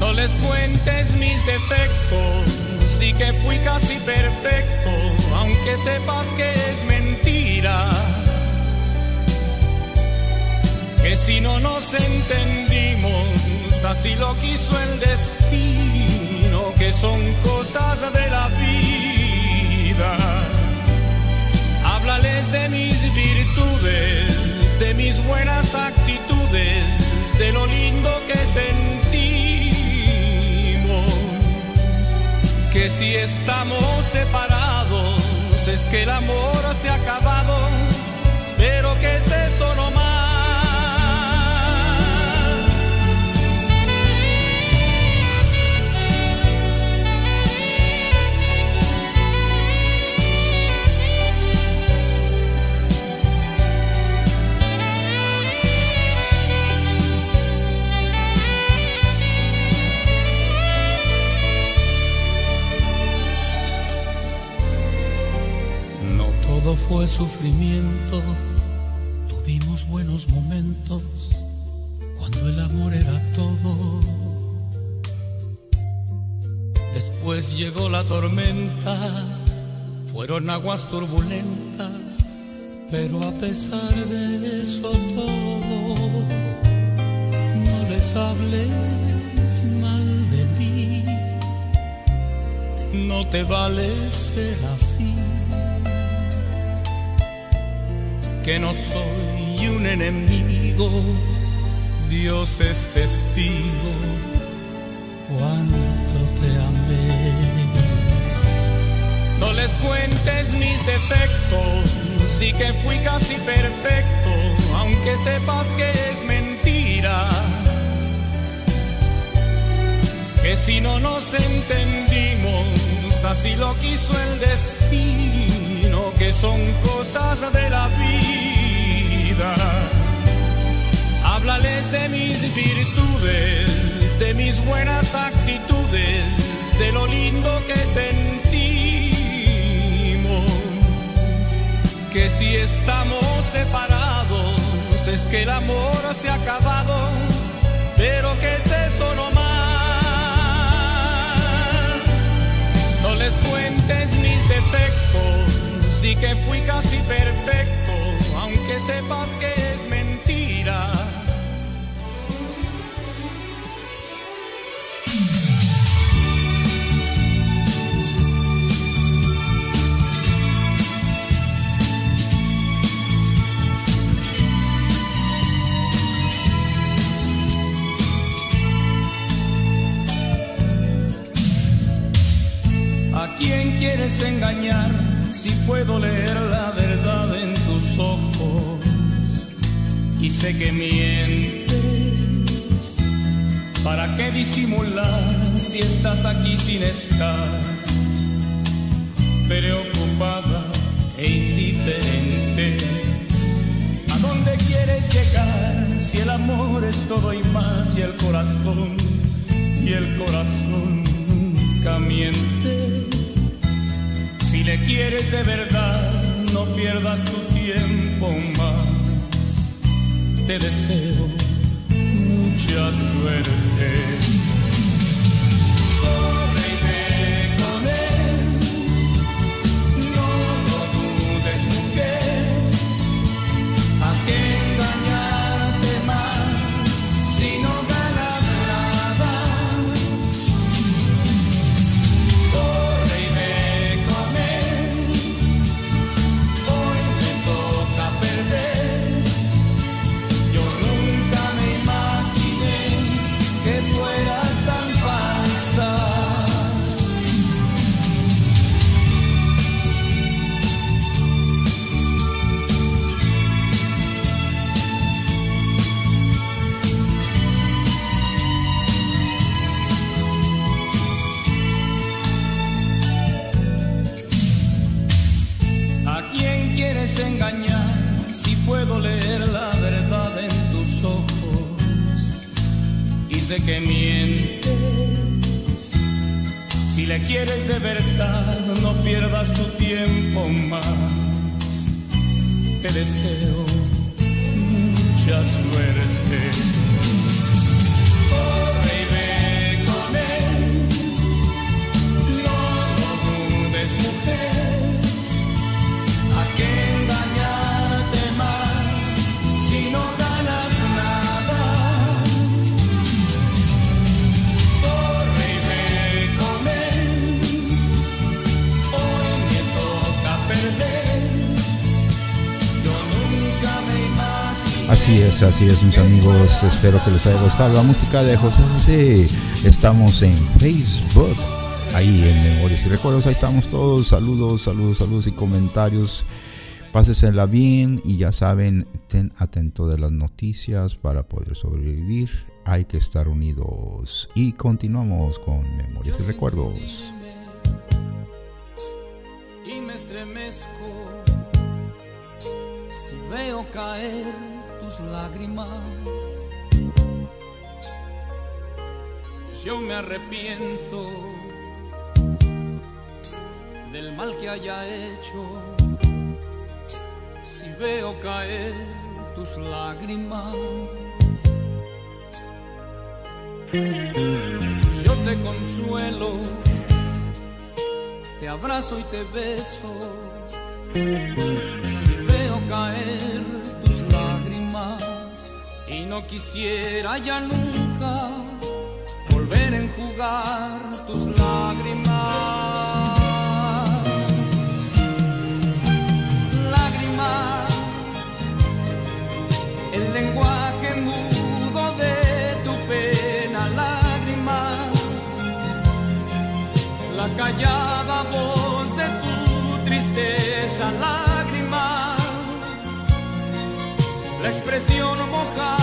No les cuentes mis defectos, di que fui casi perfecto, aunque sepas que es mentira. Que si no nos entendimos, así lo quiso el destino, que son cosas de la vida. Háblales de mis virtudes, de mis buenas actitudes, de lo lindo que sentimos. Que si estamos separados, es que el amor se ha todo fue sufrimiento, tuvimos buenos momentos cuando el amor era todo. Después llegó la tormenta, fueron aguas turbulentas, pero a pesar de eso todo, no les hables mal de mí, no te vale ser así que no soy un enemigo, Dios es testigo cuánto te amé. No les cuentes mis defectos, di que fui casi perfecto, aunque sepas que es mentira. Que si no nos entendimos, así lo quiso el destino, que son cosas de la vida. Háblales de mis virtudes, de mis buenas actitudes, de lo lindo que sentimos. Que si estamos separados, es que el amor se ha acabado, pero que es eso no más. No les cuentes mis defectos, di que fui casi perfecto, sepas que es mentira. ¿A quién quieres engañar si puedo leer la verdad en tus ojos? Y sé que mientes. ¿Para qué disimular si estás aquí sin estar? Preocupada e indiferente. ¿A dónde quieres llegar si el amor es todo y más y el corazón y el corazón nunca miente? Si le quieres de verdad, no pierdas tu tiempo más. Te deseo mucha suerte. Así es, mis amigos. Espero que les haya gustado la música de José José. Estamos en Facebook, ahí en Memorias y Recuerdos. Ahí estamos todos. Saludos, saludos, saludos y comentarios. Pásesela bien y ya saben, estén atentos de las noticias para poder sobrevivir. Hay que estar unidos. Y continuamos con Memorias y Recuerdos. y me estremezco si veo caer tus lágrimas. Yo me arrepiento del mal que haya hecho si veo caer tus lágrimas. Yo te consuelo te abrazo y te beso. Si veo caer no quisiera ya nunca volver a enjugar tus lágrimas. Lágrimas, el lenguaje mudo de tu pena, lágrimas la callada voz de tu tristeza, lágrimas, la expresión mojada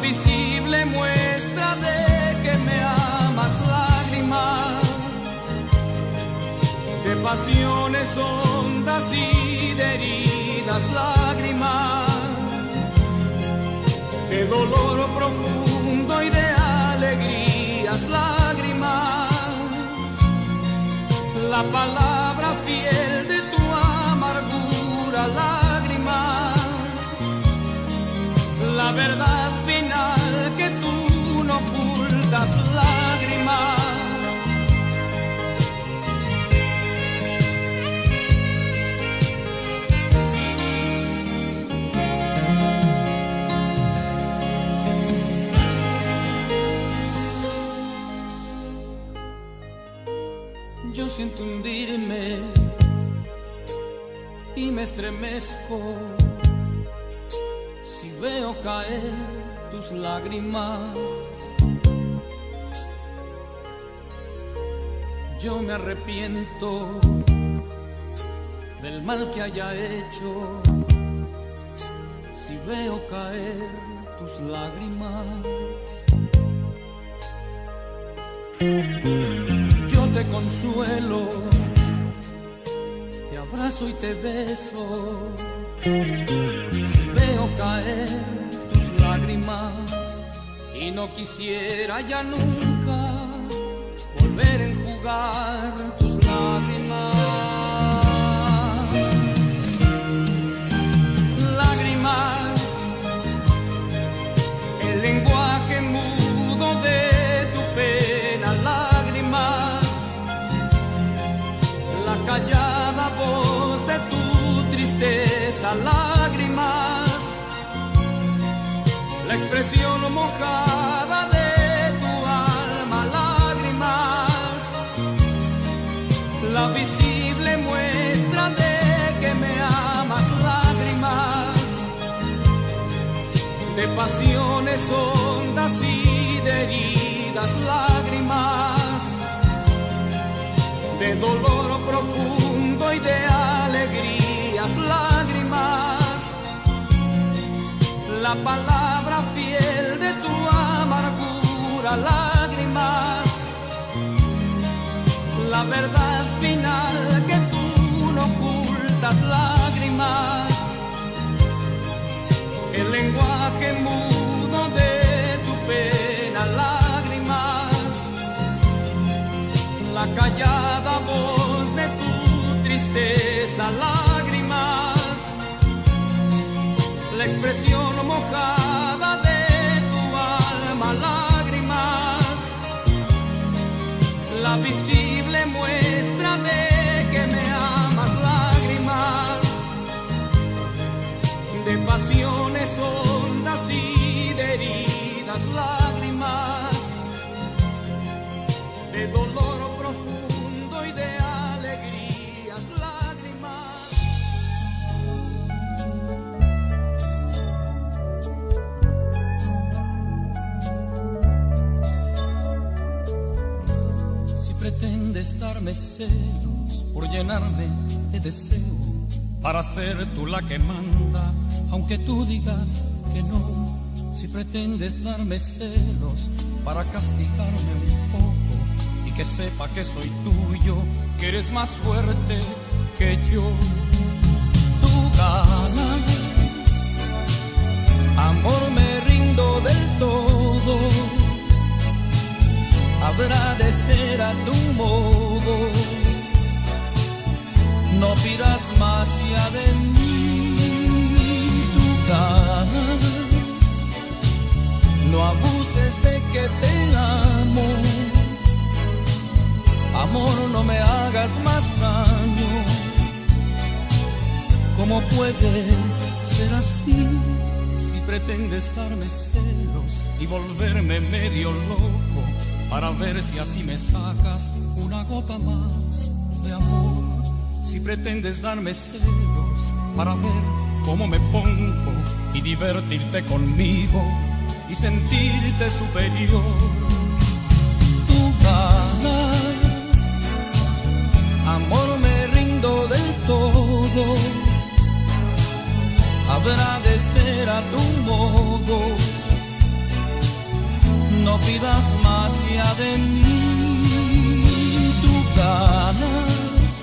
visible muestra de que me amas, lágrimas, de pasiones hondas y de heridas, lágrimas. De dolor profundo y de alegrías, lágrimas, la palabra fiel de tu amargura, lágrimas, la verdad final que tú no ocultas, lágrimas. Yo siento hundirme y me estremezco veo caer tus lágrimas. Yo me arrepiento del mal que haya hecho si veo caer tus lágrimas. Yo te consuelo, te abrazo y te beso. Si veo caer tus lágrimas y no quisiera ya nunca volver a enjugar tus lágrimas. Lágrimas, el lenguaje mudo de tu pena, lágrimas, la callada voz de tu tristeza, lágrimas, la expresión mojada de tu alma, lágrimas, la visible muestra de que me amas, lágrimas de pasiones hondas y de heridas lágrimas, de dolor profundo la palabra fiel de tu amargura lágrimas, la verdad final que tú no ocultas lágrimas. El lenguaje mudo de tu pena, lágrimas, la callada voz de tu tristeza, lágrimas, la expresión de tu alma, lágrimas, la visible muestra de que me amas, lágrimas. De pasiones darme celos, por llenarme de deseo, para ser tú la que manda, aunque tú digas que no. Si pretendes darme celos, para castigarme un poco y que sepa que soy tuyo, que eres más fuerte que yo. Tú ganas, amor me rindo del todo habrá de ser a tu modo. No pidas más ya de mí, tú ganas. No abuses de que te amo. Amor, no me hagas más daño. ¿Cómo puedes ser así? Si pretendes darme celos y volverme medio loco para ver si así me sacas una gota más de amor. Si pretendes darme celos para ver cómo me pongo y divertirte conmigo y sentirte superior. Tú ganas, amor me rindo del todo. Habrá de ser a tu modo no pidas más ya de mí, tú ganas,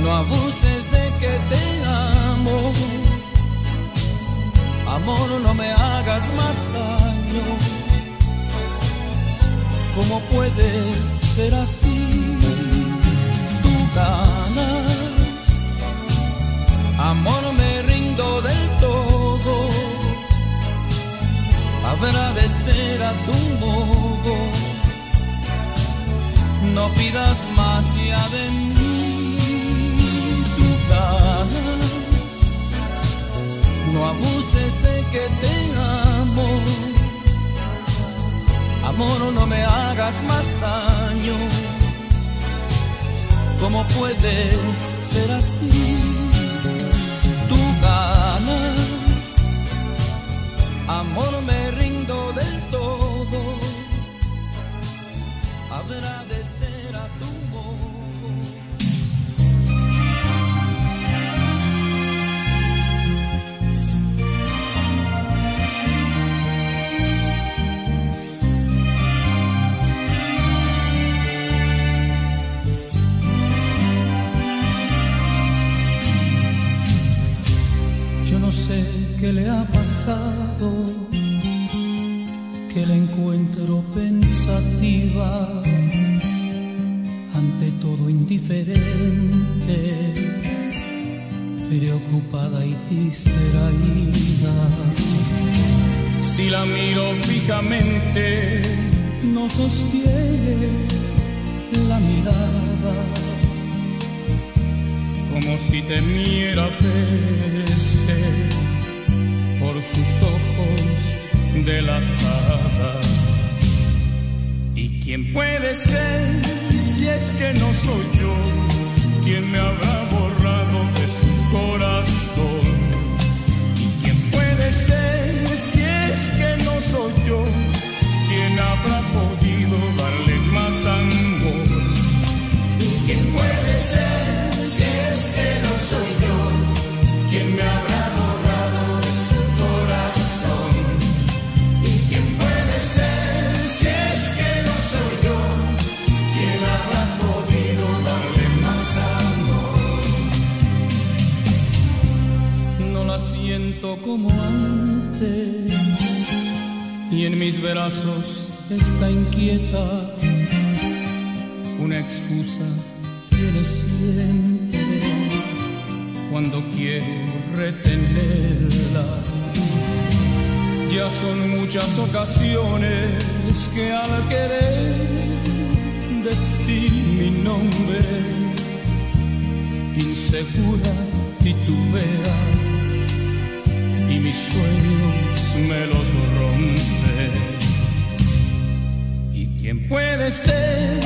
no abuses de que te amo, amor no me hagas más daño, ¿cómo puedes ser así? Tú ganas, ser a tu modo. No pidas más ya de mí, tú ganas. No abuses de que te amo. Amor, no me hagas más daño. ¿Cómo puedes ser así? Tú ganas. Amor, me rindo Habrá de ser a tu no sé qué le ha pasado, que la encuentro pensativa, indiferente, preocupada y distraída. Si la miro fijamente, no sostiene la mirada, como si temiera verse por sus ojos delatada. ¿Y quién puede ser es que no soy yo? ¿Quién me habrá como antes y en mis brazos está inquieta. Una excusa tiene siempre cuando quiero retenerla. Ya son muchas ocasiones que al querer decir mi nombre insegura titubea y mis sueños me los rompe. ¿Y quién puede ser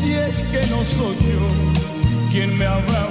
si es que no soy yo? ¿Quién me habrá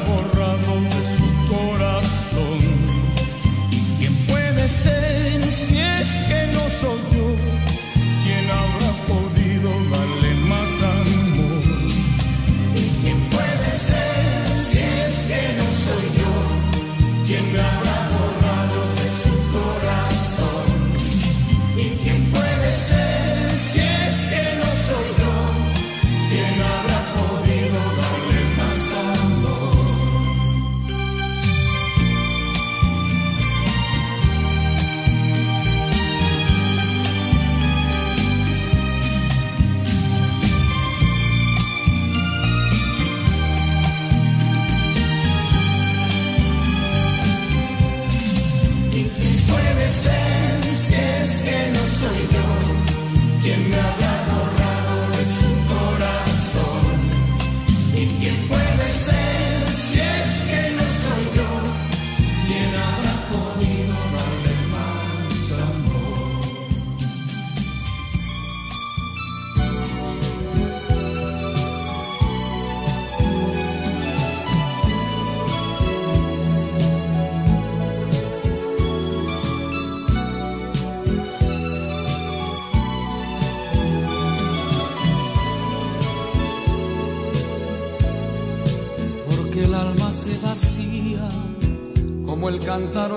cantar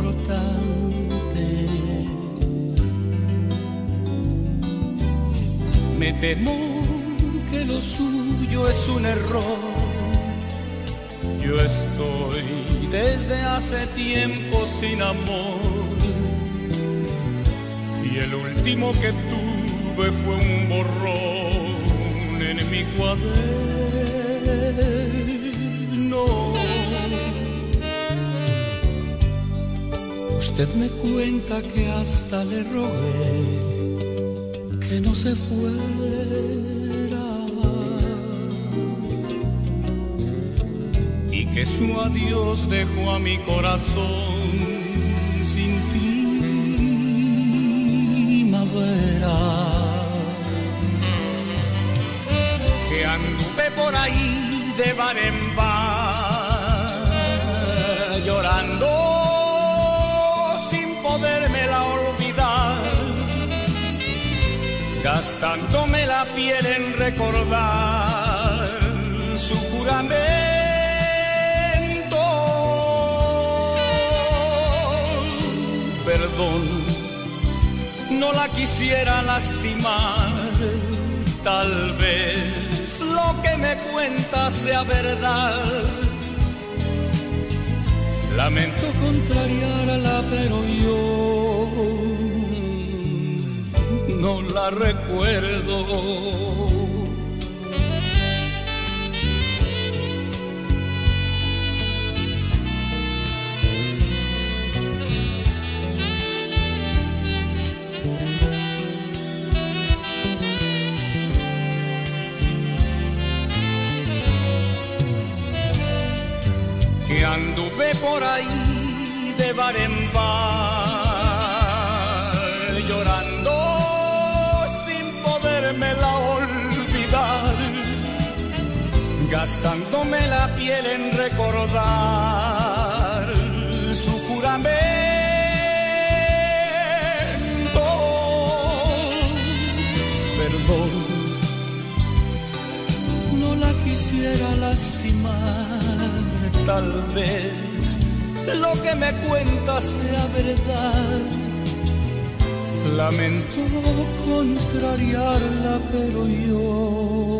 importante. Me temo que lo suyo es un error. Yo estoy desde hace tiempo sin amor. Y el último que tuve fue un borrón en mi cuaderno. Usted me cuenta que hasta le rogué que no se fuera y que su adiós dejó a mi corazón sin primavera. Que anduve por ahí de bar en bar llorando podérmela olvidar, gastándome la piel en recordar su juramento. Perdón, no la quisiera lastimar, tal vez lo que me cuenta sea verdad. Lamento contrariarla, pero yo no la recuerdo. Anduve por ahí de bar en bar, llorando sin podérmela olvidar, gastándome la piel en recordar su juramento. Perdón, no la quisiera lastimar, tal vez lo que me cuenta sea verdad. Lamento contrariarla, pero yo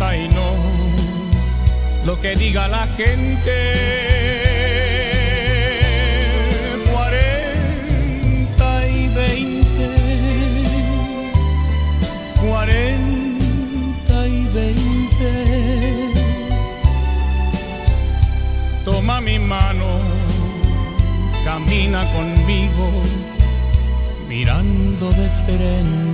y no lo que diga la gente. Cuarenta y veinte, cuarenta y veinte. Toma mi mano, camina conmigo mirando de frente.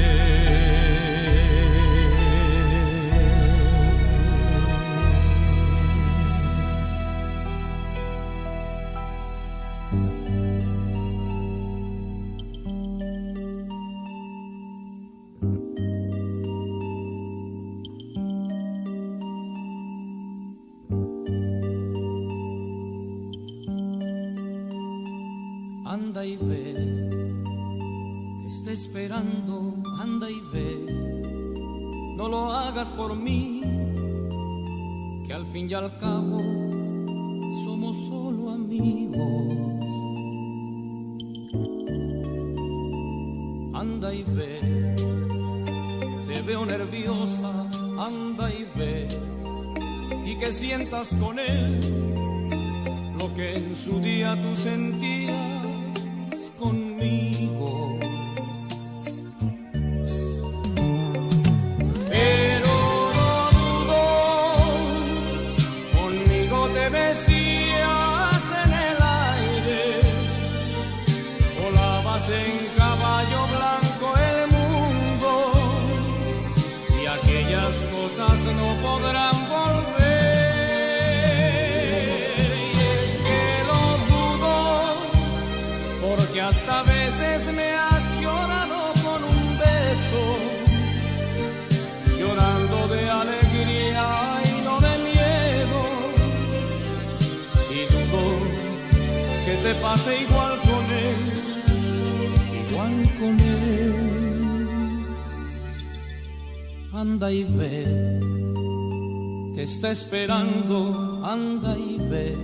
Esperando, anda y ve,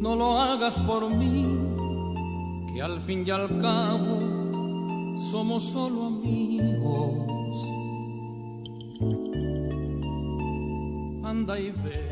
no lo hagas por mí que al fin y al cabo somos solo amigos. Anda y ve.